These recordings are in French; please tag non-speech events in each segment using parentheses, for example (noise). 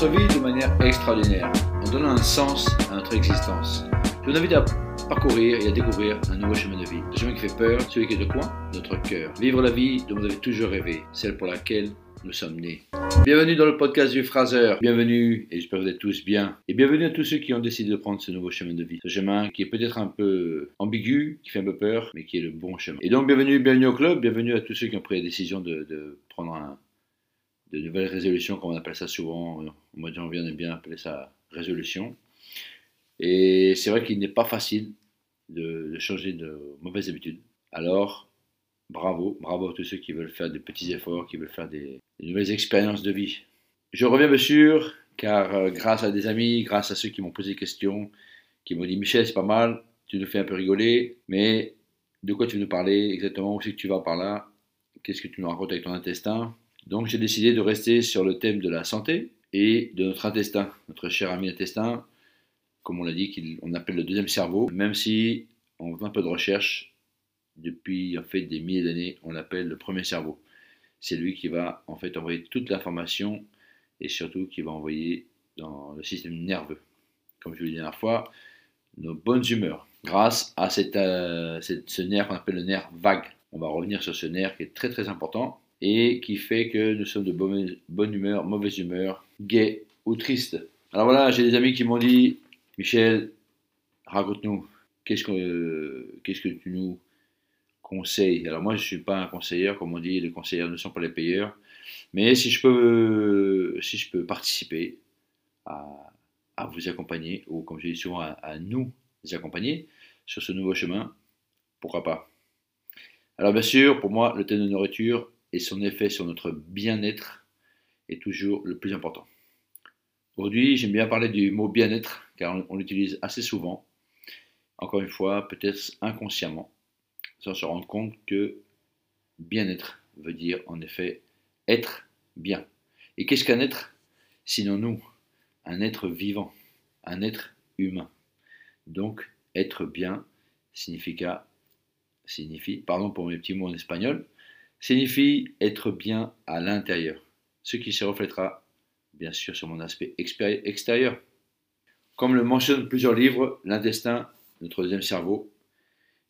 notre vie de manière extraordinaire, en donnant un sens à notre existence. Je vous invite à parcourir et à découvrir un nouveau chemin de vie. Le chemin qui fait peur, celui qui est de quoi Notre cœur. Vivre la vie dont vous avez toujours rêvé, celle pour laquelle nous sommes nés. Bienvenue dans le podcast du Fraser. Bienvenue, et j'espère que vous êtes tous bien. Et bienvenue à tous ceux qui ont décidé de prendre ce nouveau chemin de vie. Ce chemin qui est peut-être un peu ambigu, qui fait un peu peur, mais qui est le bon chemin. Et donc, bienvenue, bienvenue au club. Bienvenue à tous ceux qui ont pris la décision de, de prendre un, de nouvelles résolutions, comme on appelle ça souvent. Au mois de janvier, on aime bien appeler ça résolution. Et c'est vrai qu'il n'est pas facile de, changer de mauvaises habitudes. Alors, bravo, bravo à tous ceux qui veulent faire des petits efforts, qui veulent faire des, des nouvelles expériences de vie. Je reviens bien sûr, car euh, grâce à des amis, grâce à ceux qui m'ont posé des questions, qui m'ont dit Michel, c'est pas mal, tu nous fais un peu rigoler, mais de quoi tu veux nous parler exactement? Où c'est que tu vas par là? Qu'est-ce que tu nous racontes avec ton intestin? Donc j'ai décidé de rester sur le thème de la santé et de notre intestin, notre cher ami intestin, comme on l'a dit, qu'on appelle le deuxième cerveau, même si on fait un peu de recherche, depuis en fait des milliers d'années, on l'appelle le premier cerveau. C'est lui qui va en fait envoyer toute l'information et surtout qui va envoyer dans le système nerveux, comme je vous l'ai dit la dernière fois, nos bonnes humeurs, grâce à cette, euh, ce nerf qu'on appelle le nerf vague. On va revenir sur ce nerf qui est très très important et qui fait que nous sommes de bonne, humeur, mauvaise humeur, gai ou triste. Alors voilà, j'ai des amis qui m'ont dit, Michel, raconte-nous, qu'est-ce que, euh, tu nous conseilles? Alors moi, je ne suis pas un conseiller, comme on dit, les conseillers ne sont pas les payeurs, mais si je peux, peux participer à, à vous accompagner, ou comme je dis souvent, à, à nous accompagner sur ce nouveau chemin, pourquoi pas? Alors bien sûr, pour moi, le thème de nourriture et son effet sur notre bien-être est toujours le plus important. Aujourd'hui, j'aime bien parler du mot bien-être, car on, l'utilise assez souvent, encore une fois, peut-être inconsciemment, sans se rendre compte que bien-être veut dire en effet être bien. Et qu'est-ce qu'un être? Sinon nous, un être vivant, un être humain. Donc, être bien significa, signifie, pardon pour mes petits mots en espagnol, signifie être bien à l'intérieur, ce qui se reflètera bien sûr sur mon aspect extérieur. Comme le mentionnent plusieurs livres, l'intestin, notre deuxième cerveau,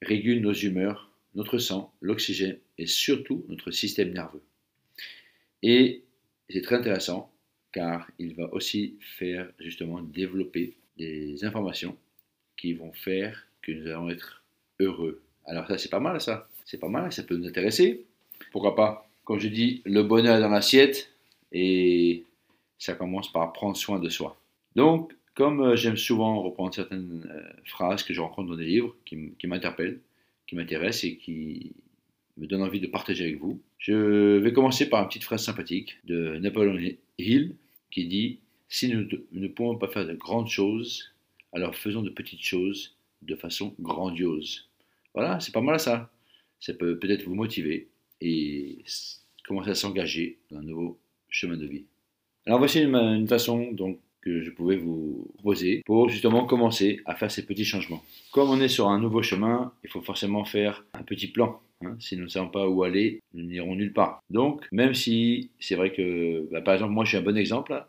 régule nos humeurs, notre sang, l'oxygène et surtout notre système nerveux. Et c'est très intéressant car il va aussi faire justement développer des informations qui vont faire que nous allons être heureux. Alors ça c'est pas mal ça, c'est pas mal, ça peut nous intéresser. Pourquoi pas? Comme je dis, le bonheur est dans l'assiette et ça commence par prendre soin de soi. Donc, comme euh, j'aime souvent reprendre certaines euh, phrases que je rencontre dans des livres qui, qui m'interpellent, qui m'intéressent et qui me donnent envie de partager avec vous, je vais commencer par une petite phrase sympathique de Napoleon Hill qui dit Si nous ne pouvons pas faire de grandes choses, alors faisons de petites choses de façon grandiose. Voilà, c'est pas mal ça. Ça peut peut-être vous motiver et commencer à s'engager dans un nouveau chemin de vie. Alors voici une, façon donc que je pouvais vous proposer pour justement commencer à faire ces petits changements. Comme on est sur un nouveau chemin, il faut forcément faire un petit plan. hein. Si nous ne savons pas où aller, nous n'irons nulle part. Donc, même si c'est vrai que, bah, par exemple, moi je suis un bon exemple.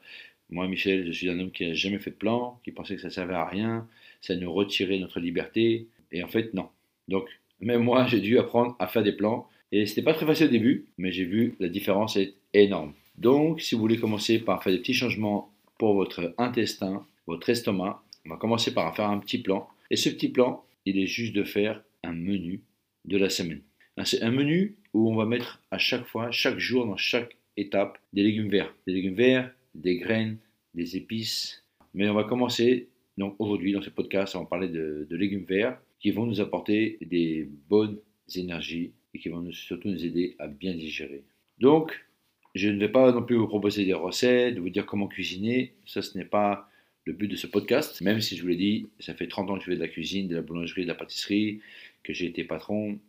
Moi, Michel, je suis un homme qui n'a jamais fait de plan, qui pensait que ça servait à rien, ça nous retirait notre liberté. Et en fait, non. Donc, même moi, j'ai dû apprendre à faire des plans. Et c'était pas très facile au début, mais j'ai vu la différence est énorme. Donc, si vous voulez commencer par faire des petits changements pour votre intestin, votre estomac, on va commencer par faire un petit plan. Et ce petit plan, il est juste de faire un menu de la semaine. C'est un menu où on va mettre à chaque fois, chaque jour, dans chaque étape, des légumes verts. Des légumes verts, des graines, des épices. Mais on va commencer, donc aujourd'hui, dans ce podcast, on va parler de légumes verts qui vont nous apporter des bonnes énergies et qui vont surtout nous aider à bien digérer. Donc, je ne vais pas non plus vous proposer des recettes, vous dire comment cuisiner. Ça, ce n'est pas le but de ce podcast. Même si je vous l'ai dit, ça fait 30 ans que je fais de la cuisine, de la boulangerie, de la pâtisserie, que j'ai été patron.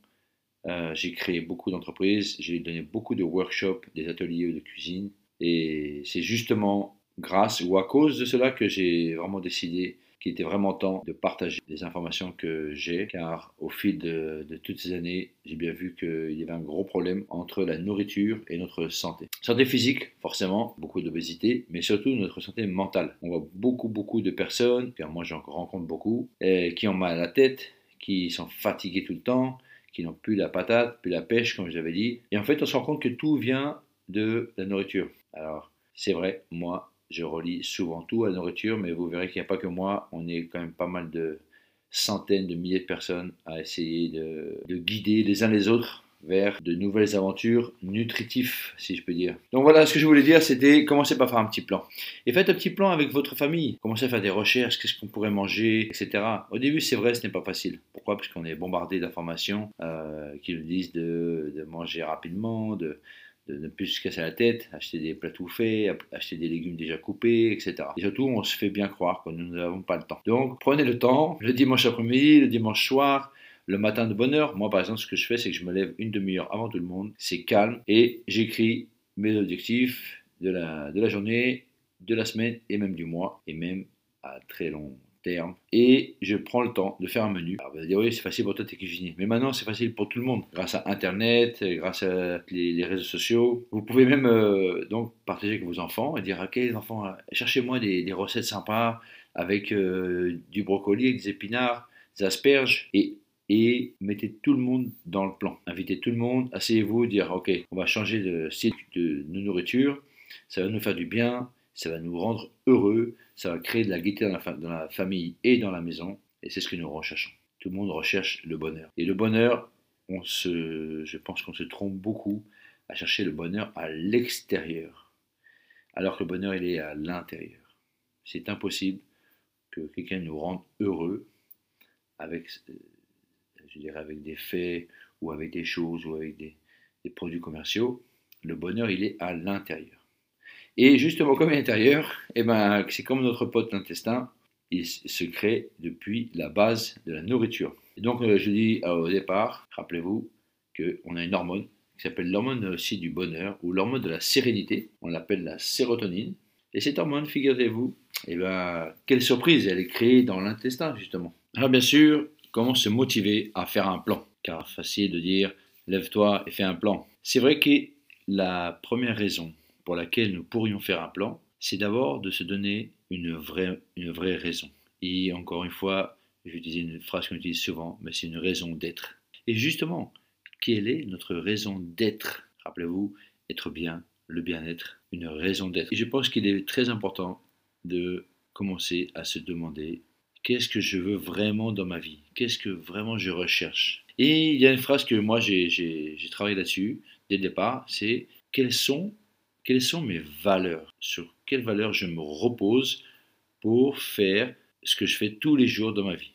Euh, j'ai créé beaucoup d'entreprises, j'ai donné beaucoup de workshops, des ateliers de cuisine. Et c'est justement grâce ou à cause de cela que j'ai vraiment décidé qu'il était vraiment temps de partager les informations que j'ai, car au fil de, toutes ces années, j'ai bien vu qu'il y avait un gros problème entre la nourriture et notre santé. Santé physique, forcément, beaucoup d'obésité, mais surtout notre santé mentale. On voit beaucoup, beaucoup de personnes, car moi j'en rencontre beaucoup, qui ont mal à la tête, qui sont fatigués tout le temps, qui n'ont plus la patate, plus la pêche, comme je l'avais dit. Et en fait, on se rend compte que tout vient de la nourriture. Alors, c'est vrai, moi, je relis souvent tout à la nourriture, mais vous verrez qu'il n'y a pas que moi, on est quand même pas mal de centaines de milliers de personnes à essayer de, de guider les uns les autres vers de nouvelles aventures nutritives, si je peux dire. Donc voilà, ce que je voulais dire, c'était commencez par faire un petit plan. Et faites un petit plan avec votre famille. Commencez à faire des recherches, qu'est-ce qu'on pourrait manger, etc. Au début, c'est vrai, ce n'est pas facile. Pourquoi? Parce qu'on est bombardé d'informations euh, qui nous disent de manger rapidement, de, de ne plus se casser la tête, acheter des plats tout faits, acheter des légumes déjà coupés, etc. Et surtout, on se fait bien croire que nous n'avons pas le temps. Donc, prenez le temps, le dimanche après-midi, le dimanche soir, le matin de bonne heure. Moi, par exemple, ce que je fais, c'est que je me lève une demi-heure avant tout le monde, c'est calme, et j'écris mes objectifs de la, de la journée, de la semaine et même du mois, et même à très long terme et je prends le temps de faire un menu. Alors, vous allez dire, oui, c'est facile pour toi, t'es cuisinier. Mais maintenant, c'est facile pour tout le monde. Grâce à Internet, grâce à les, réseaux sociaux. Vous pouvez même euh, donc partager avec vos enfants et dire, ok, les enfants, euh, cherchez-moi des, recettes sympas avec euh, du brocoli, des épinards, des asperges et et mettez tout le monde dans le plan. Invitez tout le monde, asseyez-vous, dire ok, on va changer de style de nourriture, ça va nous faire du bien, ça va nous rendre heureux, ça va créer de la gaieté dans la, famille et dans la maison, et c'est ce que nous recherchons. Tout le monde recherche le bonheur. Et le bonheur, je pense qu'on se trompe beaucoup à chercher le bonheur à l'extérieur, alors que le bonheur, il est à l'intérieur. C'est impossible que quelqu'un nous rende heureux avec, des faits ou avec des choses ou avec des produits commerciaux. Le bonheur, il est à l'intérieur. Et justement, comme l'intérieur, eh ben, c'est comme notre pote l'intestin, il se crée depuis la base de la nourriture. Et donc, euh, je dis euh, au départ, rappelez-vous qu'on a une hormone qui s'appelle l'hormone aussi du bonheur ou l'hormone de la sérénité. On l'appelle la sérotonine. Et cette hormone, figurez-vous, eh ben, quelle surprise, elle est créée dans l'intestin, justement. Alors, bien sûr, comment se motiver à faire un plan? Car facile de dire, lève-toi et fais un plan. C'est vrai que la première raison pour laquelle nous pourrions faire un plan, c'est d'abord de se donner une vraie, une vraie raison. Et encore une fois, j'utilise une phrase qu'on utilise souvent, mais c'est une raison d'être. Et justement, quelle est notre raison d'être? Rappelez-vous, être bien, le bien-être, une raison d'être. Et je pense qu'il est très important de commencer à se demander qu'est-ce que je veux vraiment dans ma vie? Qu'est-ce que vraiment je recherche? Et il y a une phrase que moi j'ai travaillé là-dessus dès le départ, c'est quelles sont quelles sont mes valeurs, sur quelles valeurs je me repose pour faire ce que je fais tous les jours dans ma vie?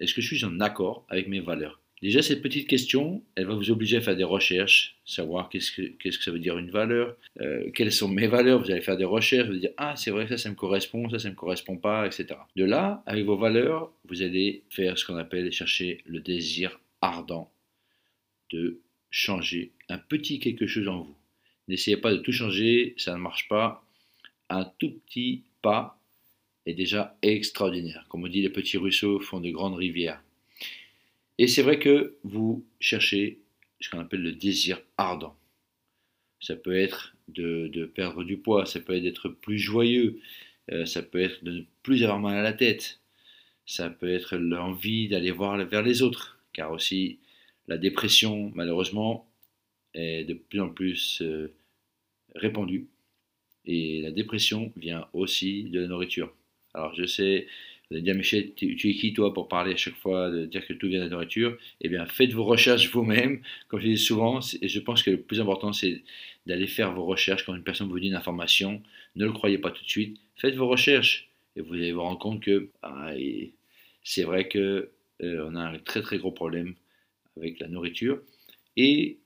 Est-ce que je suis en accord avec mes valeurs? Déjà, cette petite question, elle va vous obliger à faire des recherches, savoir qu'est-ce que, ça veut dire une valeur, euh, quelles sont mes valeurs, vous allez faire des recherches, vous allez dire, ah, c'est vrai, ça, ça me correspond, ça, ça ne me correspond pas, etc. De là, avec vos valeurs, vous allez faire ce qu'on appelle chercher le désir ardent de changer un petit quelque chose en vous. N'essayez pas de tout changer, ça ne marche pas. Un tout petit pas est déjà extraordinaire. Comme on dit, les petits ruisseaux font de grandes rivières. Et c'est vrai que vous cherchez ce qu'on appelle le désir ardent. Ça peut être de, perdre du poids, ça peut être d'être plus joyeux, euh, ça peut être de ne plus avoir mal à la tête, ça peut être l'envie d'aller voir vers les autres, car aussi la dépression, malheureusement, est de plus en plus euh, répandue. Et la dépression vient aussi de la nourriture. Alors je sais, vous allez dire Michel, tu, es qui toi pour parler à chaque fois, de dire que tout vient de la nourriture? Eh bien faites vos recherches vous-même. Comme je dis souvent, et je pense que le plus important c'est d'aller faire vos recherches. Quand une personne vous dit une information, ne le croyez pas tout de suite. Faites vos recherches et vous allez vous rendre compte que ah, c'est vrai que euh, on a un très très gros problème avec la nourriture. Et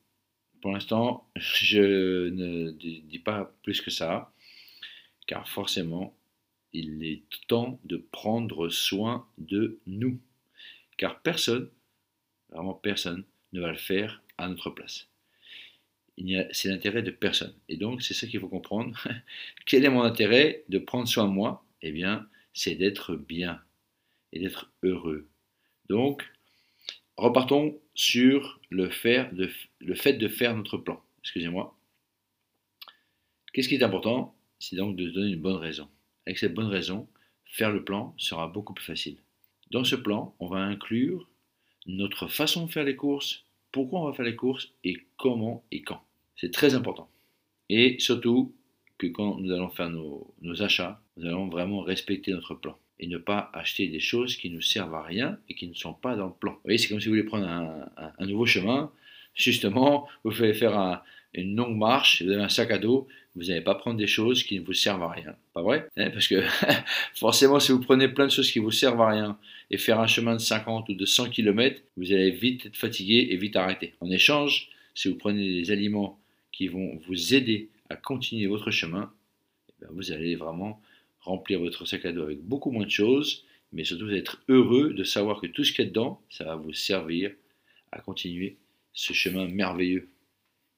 pour l'instant, je ne dis pas plus que ça, car forcément, il est temps de prendre soin de nous. Car personne, vraiment personne, ne va le faire à notre place. C'est l'intérêt de personne. Et donc, c'est ça qu'il faut comprendre. (laughs) Quel est mon intérêt de prendre soin de moi? Eh bien, c'est d'être bien. et d'être heureux. Donc, repartons sur le, fait de faire notre plan. Excusez-moi. Qu'est-ce qui est important? C'est donc de donner une bonne raison. Avec cette bonne raison, faire le plan sera beaucoup plus facile. Dans ce plan, on va inclure notre façon de faire les courses, pourquoi on va faire les courses et comment et quand. C'est très important. Et surtout que quand nous allons faire nos, achats, nous allons vraiment respecter notre plan et ne pas acheter des choses qui ne servent à rien et qui ne sont pas dans le plan. Vous voyez, c'est comme si vous voulez prendre un, nouveau chemin. Justement, vous fallait faire un, une longue marche, vous avez un sac à dos, vous n'allez pas prendre des choses qui ne vous servent à rien. Pas vrai? Hein, Parce que (laughs) forcément, si vous prenez plein de choses qui ne vous servent à rien et faire un chemin de 50 ou de 100 km, vous allez vite être fatigué et vite arrêter. En échange, si vous prenez des aliments qui vont vous aider à continuer votre chemin, eh vous allez vraiment remplir votre sac à dos avec beaucoup moins de choses, mais surtout vous allez être heureux de savoir que tout ce qu'il y a dedans, ça va vous servir à continuer ce chemin merveilleux.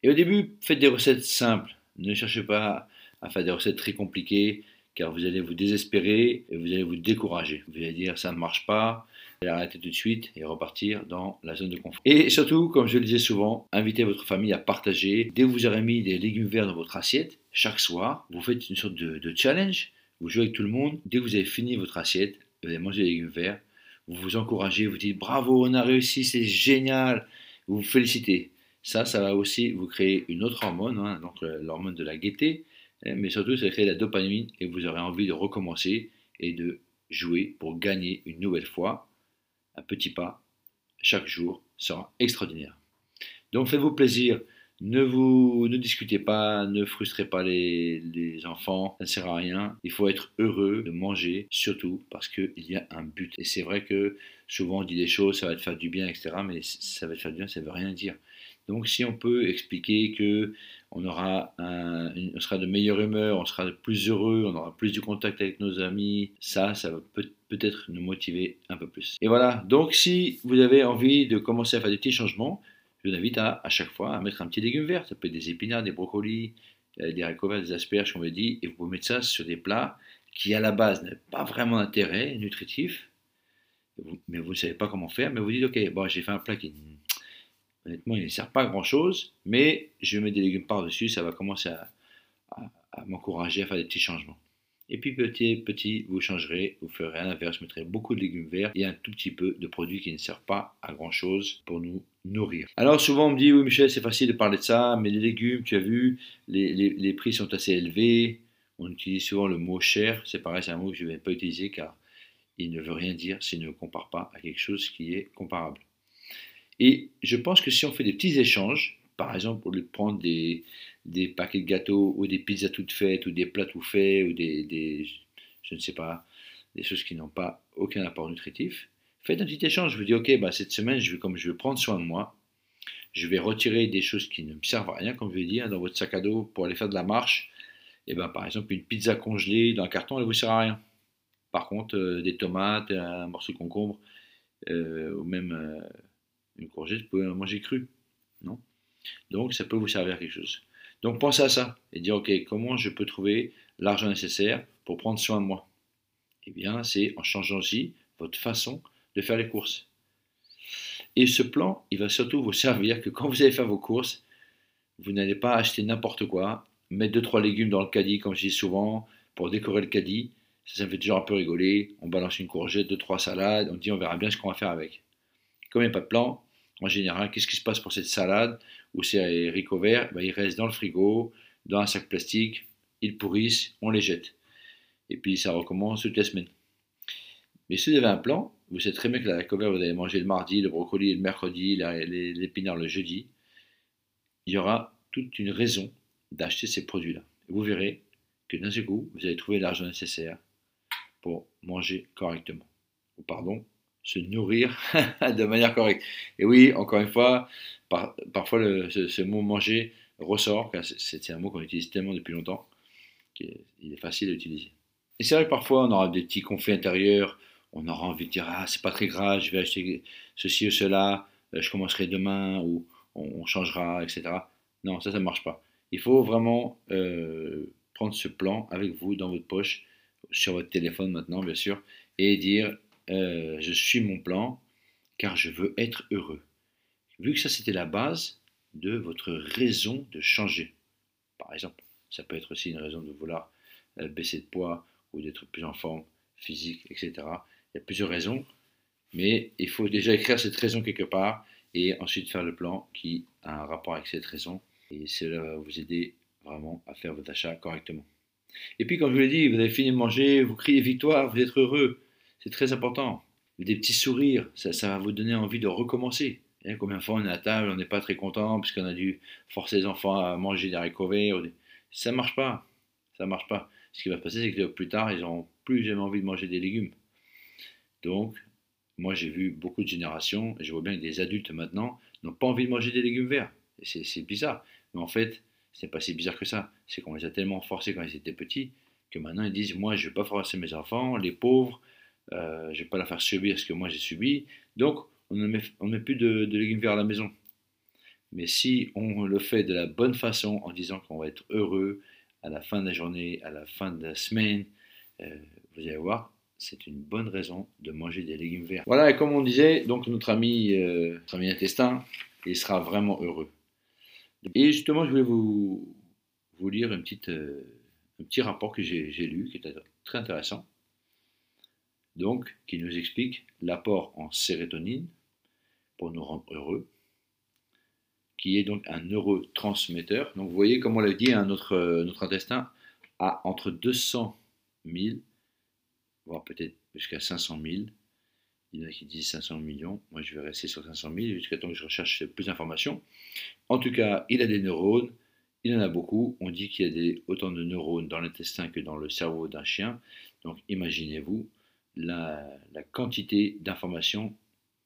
Et au début, faites des recettes simples. Ne cherchez pas à faire des recettes très compliquées, car vous allez vous désespérer et vous allez vous décourager. Vous allez dire ça ne marche pas, vous allez arrêter tout de suite et repartir dans la zone de confort. Et surtout, comme je le disais souvent, invitez votre famille à partager. Dès que vous aurez mis des légumes verts dans votre assiette, chaque soir, vous faites une sorte de challenge. Vous jouez avec tout le monde. Dès que vous avez fini votre assiette, vous avez mangé des légumes verts, vous vous encouragez, vous dites bravo, on a réussi, c'est génial. Vous vous félicitez. Ça, ça va aussi vous créer une autre hormone, hein, donc l'hormone de la gaieté, hein, mais surtout ça va créer la dopamine et vous aurez envie de recommencer et de jouer pour gagner une nouvelle fois. Un petit pas chaque jour sera extraordinaire. Donc faites-vous plaisir, ne vous ne discutez pas, ne frustrez pas les, enfants, ça ne sert à rien. Il faut être heureux de manger, surtout parce qu'il y a un but. Et c'est vrai que souvent on dit des choses, ça va te faire du bien, etc. Mais ça va te faire du bien, ça ne veut rien dire. Donc si on peut expliquer que on, aura on sera de meilleure humeur, on sera plus heureux, on aura plus de contact avec nos amis, ça, ça va peut-être nous motiver un peu plus. Et voilà, donc si vous avez envie de commencer à faire des petits changements, vous invite à, à chaque fois à mettre un petit légume vert, ça peut être des épinards, des brocolis, euh, des haricots des asperges, on l'a dit, et vous pouvez mettre ça sur des plats qui à la base n'ont pas vraiment d'intérêt nutritif, mais vous ne savez pas comment faire, mais vous dites, ok, bon, j'ai fait un plat qui Honnêtement, il ne sert pas à grand chose, mais je mets des légumes par-dessus, ça va commencer à, m'encourager à faire des petits changements. Et puis petit petit, vous changerez, vous ferez à l'inverse, vous mettrez beaucoup de légumes verts et un tout petit peu de produits qui ne servent pas à grand chose pour nous nourrir. Alors souvent on me dit, oui Michel, c'est facile de parler de ça, mais les légumes, tu as vu, les, les prix sont assez élevés. On utilise souvent le mot cher, c'est pareil, c'est un mot que je ne vais pas utiliser car il ne veut rien dire s'il ne compare pas à quelque chose qui est comparable. Et je pense que si on fait des petits échanges, par exemple, au lieu prendre des, des paquets de gâteaux ou des pizzas toutes faites ou des plats tout faits ou des, je ne sais pas, des choses qui n'ont pas aucun apport nutritif, faites un petit échange. Je vous dis, ok, bah, cette semaine, je vais, comme je vais prendre soin de moi, je vais retirer des choses qui ne me servent à rien, comme je l'ai dit, hein, dans votre sac à dos pour aller faire de la marche. Et ben, par exemple, une pizza congelée dans un carton, elle ne vous sert à rien. Par contre, euh, des tomates, un morceau de concombre, euh, ou même euh, une courgette, vous pouvez la manger crue. Non? Donc, ça peut vous servir à quelque chose. Donc, pensez à ça et dire, OK, comment je peux trouver l'argent nécessaire pour prendre soin de moi? Eh bien, c'est en changeant aussi votre façon de faire les courses. Et ce plan, il va surtout vous servir que quand vous allez faire vos courses, vous n'allez pas acheter n'importe quoi, mettre 2-3 légumes dans le caddie, comme je dis souvent, pour décorer le caddie. Ça, ça me fait toujours un peu rigoler. On balance une courgette, 2-3 salades, on dit on verra bien ce qu'on va faire avec. Comme il n'y a pas de plan, en général, qu'est-ce qui se passe pour cette salade ou ces haricots verts? Ben, Ils restent dans le frigo, dans un sac plastique, ils pourrissent, on les jette. Et puis ça recommence toutes les semaines. Mais si vous avez un plan, vous savez très bien que la vert, vous allez manger le mardi, le brocoli le mercredi, l'épinard le jeudi. Il y aura toute une raison d'acheter ces produits-là. Vous verrez que d'un seul coup, vous allez trouver l'argent nécessaire pour manger correctement. Ou pardon, se nourrir (laughs) de manière correcte. Et oui, encore une fois, parfois ce, mot manger ressort, c'est un mot qu'on utilise tellement depuis longtemps qu'il est facile à utiliser. Et c'est vrai que parfois on aura des petits conflits intérieurs, on aura envie de dire ah c'est pas très grave, je vais acheter ceci ou cela, euh, je commencerai demain ou on, changera, etc. Non, ça ça ne marche pas. Il faut vraiment euh, prendre ce plan avec vous dans votre poche, sur votre téléphone maintenant bien sûr, et dire euh, je suis mon plan car je veux être heureux. Vu que ça c'était la base de votre raison de changer. Par exemple, ça peut être aussi une raison de vouloir euh, baisser de poids ou d'être plus en forme physique, etc. Il y a plusieurs raisons, mais il faut déjà écrire cette raison quelque part et ensuite faire le plan qui a un rapport avec cette raison. Et cela va vous aider vraiment à faire votre achat correctement. Et puis, comme je vous l'ai dit, vous avez fini de manger, vous criez victoire, vous êtes heureux. C'est très important. Des petits sourires, ça, va vous donner envie de recommencer. Et combien de fois on est à table, on n'est pas très content puisqu'on a dû forcer les enfants à manger des haricots verts. Ça ne marche pas. Ça marche pas. Ce qui va se passer, c'est que plus tard, ils n'auront plus jamais envie de manger des légumes. Donc, moi, j'ai vu beaucoup de générations, et je vois bien que des adultes maintenant n'ont pas envie de manger des légumes verts. C'est bizarre. Mais en fait, c'est pas si bizarre que ça. C'est qu'on les a tellement forcés quand ils étaient petits que maintenant ils disent Moi, je ne vais pas forcer mes enfants, les pauvres, euh, je ne vais pas leur faire subir ce que moi j'ai subi. Donc, on ne met, plus de, légumes verts à la maison. Mais si on le fait de la bonne façon, en disant qu'on va être heureux à la fin de la journée, à la fin de la semaine, euh, vous allez voir, c'est une bonne raison de manger des légumes verts. Voilà, et comme on disait, donc notre ami, euh, notre ami intestin, il sera vraiment heureux. Et justement, je voulais vous, lire une petite, un petit rapport que j'ai lu, qui est très intéressant, donc qui nous explique l'apport en sérotonine pour nous rendre heureux, qui est donc un neurotransmetteur. Donc vous voyez, comme on l'a dit, hein, notre, intestin a entre 200 000 voire peut-être jusqu'à 500 000. Il y en a qui disent 500 millions. Moi, je vais rester sur 500 000 jusqu'à temps que je recherche plus d'informations. En tout cas, il a des neurones. Il en a beaucoup. On dit qu'il y a autant de neurones dans l'intestin que dans le cerveau d'un chien. Donc, imaginez-vous la, quantité d'informations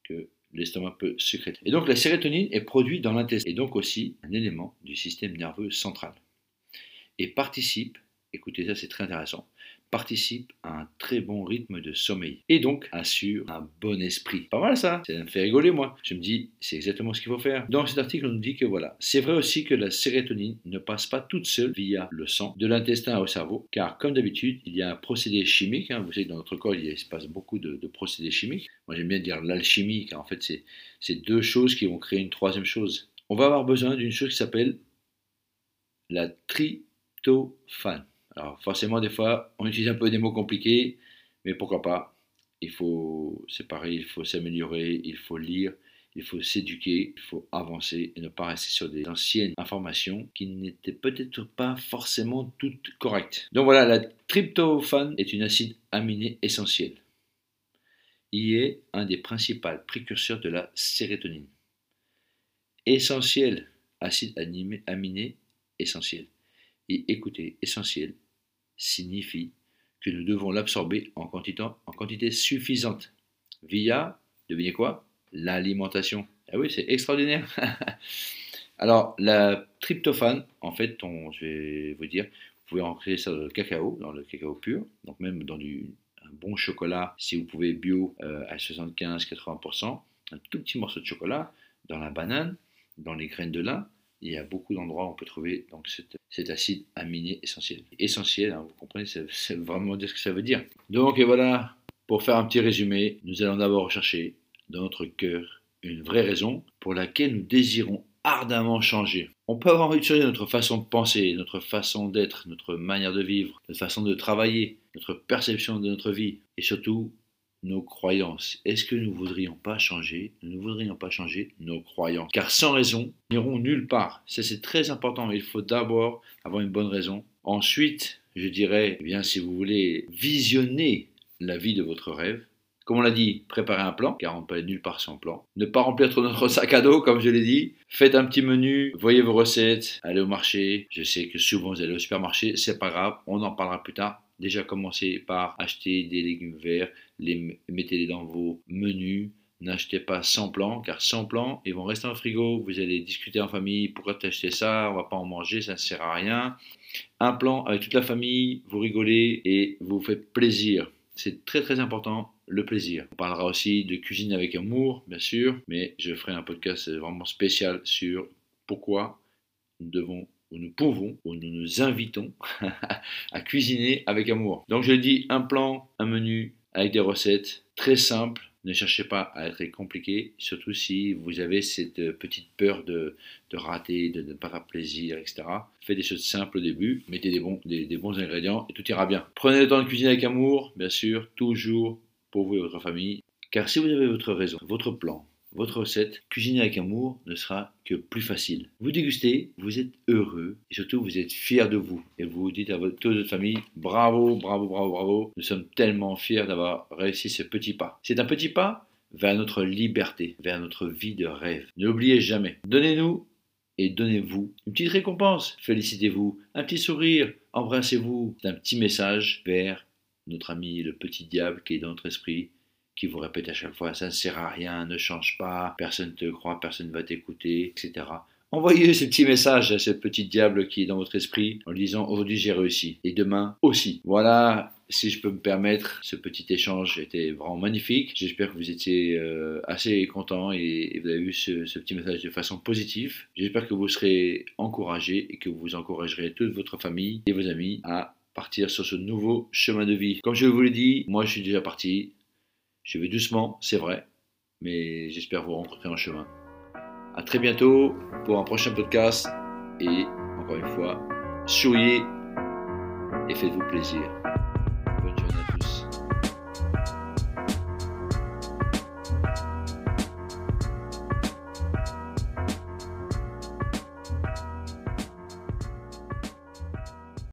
que l'estomac peut sécréter. Et donc, la sérotonine est produite dans l'intestin et donc aussi un élément du système nerveux central. Et participe, écoutez ça, c'est très intéressant, participe à un très bon rythme de sommeil et donc assure un bon esprit. Pas mal ça, ça me fait rigoler moi. Je me dis, c'est exactement ce qu'il faut faire. Dans cet article, on nous dit que voilà, c'est vrai aussi que la sérotonine ne passe pas toute seule via le sang, de l'intestin au cerveau, car comme d'habitude, il y a un procédé chimique. Hein. vous savez, dans notre corps, il se passe beaucoup de, procédés chimiques. Moi, j'aime bien dire l'alchimie, car en fait, c'est deux choses qui vont créer une troisième chose. On va avoir besoin d'une chose qui s'appelle la tryptophane. Alors forcément, des fois, on utilise un peu des mots compliqués, mais pourquoi pas? Il faut, c'est pareil, il faut s'améliorer, il faut lire, il faut s'éduquer, il faut avancer et ne pas rester sur des anciennes informations qui n'étaient peut-être pas forcément toutes correctes. Donc voilà, la tryptophane est une acide aminé essentiel. Il est un des principaux précurseurs de la sérotonine. Essentiel, acide aminé essentiel. Et écoutez, essentiel, signifie que nous devons l'absorber en quantité, suffisante via, devinez quoi? L'alimentation. Ah oui, c'est extraordinaire. (laughs) Alors, la tryptophane, en fait, je vais vous dire, vous pouvez en créer ça dans le cacao, dans le cacao pur, donc même dans du, un bon chocolat, si vous pouvez bio euh, à 75-80%, un tout petit morceau de chocolat, dans la banane, dans les graines de lin, il y a beaucoup d'endroits où on peut trouver donc, cet, acide aminé essentiel. Essentiel, hein, vous comprenez, c'est vraiment dire ce que ça veut dire. Donc et voilà, pour faire un petit résumé, nous allons d'abord rechercher dans notre cœur une vraie raison pour laquelle nous désirons ardemment changer. On peut avoir envie de changer notre façon de penser, notre façon d'être, notre manière de vivre, notre façon de travailler, notre perception de notre vie et surtout nos croyances. Est-ce que nous voudrions pas changer? Nous ne voudrions pas changer nos croyances. Car sans raison, nous n'irons nulle part. Ça, c'est très important. Il faut d'abord avoir une bonne raison. Ensuite, je dirais, eh bien, si vous voulez visionner la vie de votre rêve, comme on l'a dit, préparez un plan, car on ne peut aller nulle part sans plan. Ne pas remplir trop notre (laughs) sac à dos, comme je l'ai dit. Faites un petit menu, voyez vos recettes, allez au marché. Je sais que souvent vous allez au supermarché, c'est pas grave, on en parlera plus tard. Déjà commencez par acheter des légumes verts, les, mettez-les dans vos menus. N'achetez pas sans plan, car sans plan, ils vont rester en frigo. Vous allez discuter en famille. Pourquoi t'as acheté ça On va pas en manger, ça ne sert à rien. Un plan avec toute la famille, vous rigolez et vous faites plaisir. C'est très très important, le plaisir. On parlera aussi de cuisine avec amour, bien sûr, mais je ferai un podcast vraiment spécial sur pourquoi nous devons où nous pouvons, où nous nous invitons (laughs) à cuisiner avec amour. Donc je dis un plan, un menu avec des recettes très simple. Ne cherchez pas à être compliqué, surtout si vous avez cette petite peur de, rater, de ne pas faire plaisir, etc. Faites des choses simples au début, mettez des bons, des bons ingrédients et tout ira bien. Prenez le temps de cuisiner avec amour, bien sûr, toujours pour vous et votre famille. Car si vous avez votre raison, votre plan, votre recette, cuisiner avec amour ne sera que plus facile. Vous dégustez, vous êtes heureux et surtout vous êtes fier de vous. Et vous dites à votre, toute famille, bravo, bravo, bravo, bravo. Nous sommes tellement fiers d'avoir réussi ce petit pas. C'est un petit pas vers notre liberté, vers notre vie de rêve. Ne l'oubliez jamais. Donnez-nous et donnez-vous une petite récompense. Félicitez-vous, un petit sourire, embrassez-vous. C'est un petit message vers notre ami le petit diable qui est dans notre esprit qui vous répète à chaque fois ça ne sert à rien, ne change pas, personne ne te croit, personne ne va t'écouter, etc. Envoyez ce petit message à ce petit diable qui est dans votre esprit en lui disant aujourd'hui j'ai réussi et demain aussi. Voilà, si je peux me permettre, ce petit échange était vraiment magnifique. J'espère que vous étiez euh, assez content et, vous avez vu ce, petit message de façon positive. J'espère que vous serez encouragés et que vous encouragerez toute votre famille et vos amis à partir sur ce nouveau chemin de vie. Comme je vous l'ai dit, moi je suis déjà parti. Je vais doucement, c'est vrai, mais j'espère vous rencontrer en chemin. À très bientôt pour un prochain podcast et encore une fois, souriez et faites-vous plaisir.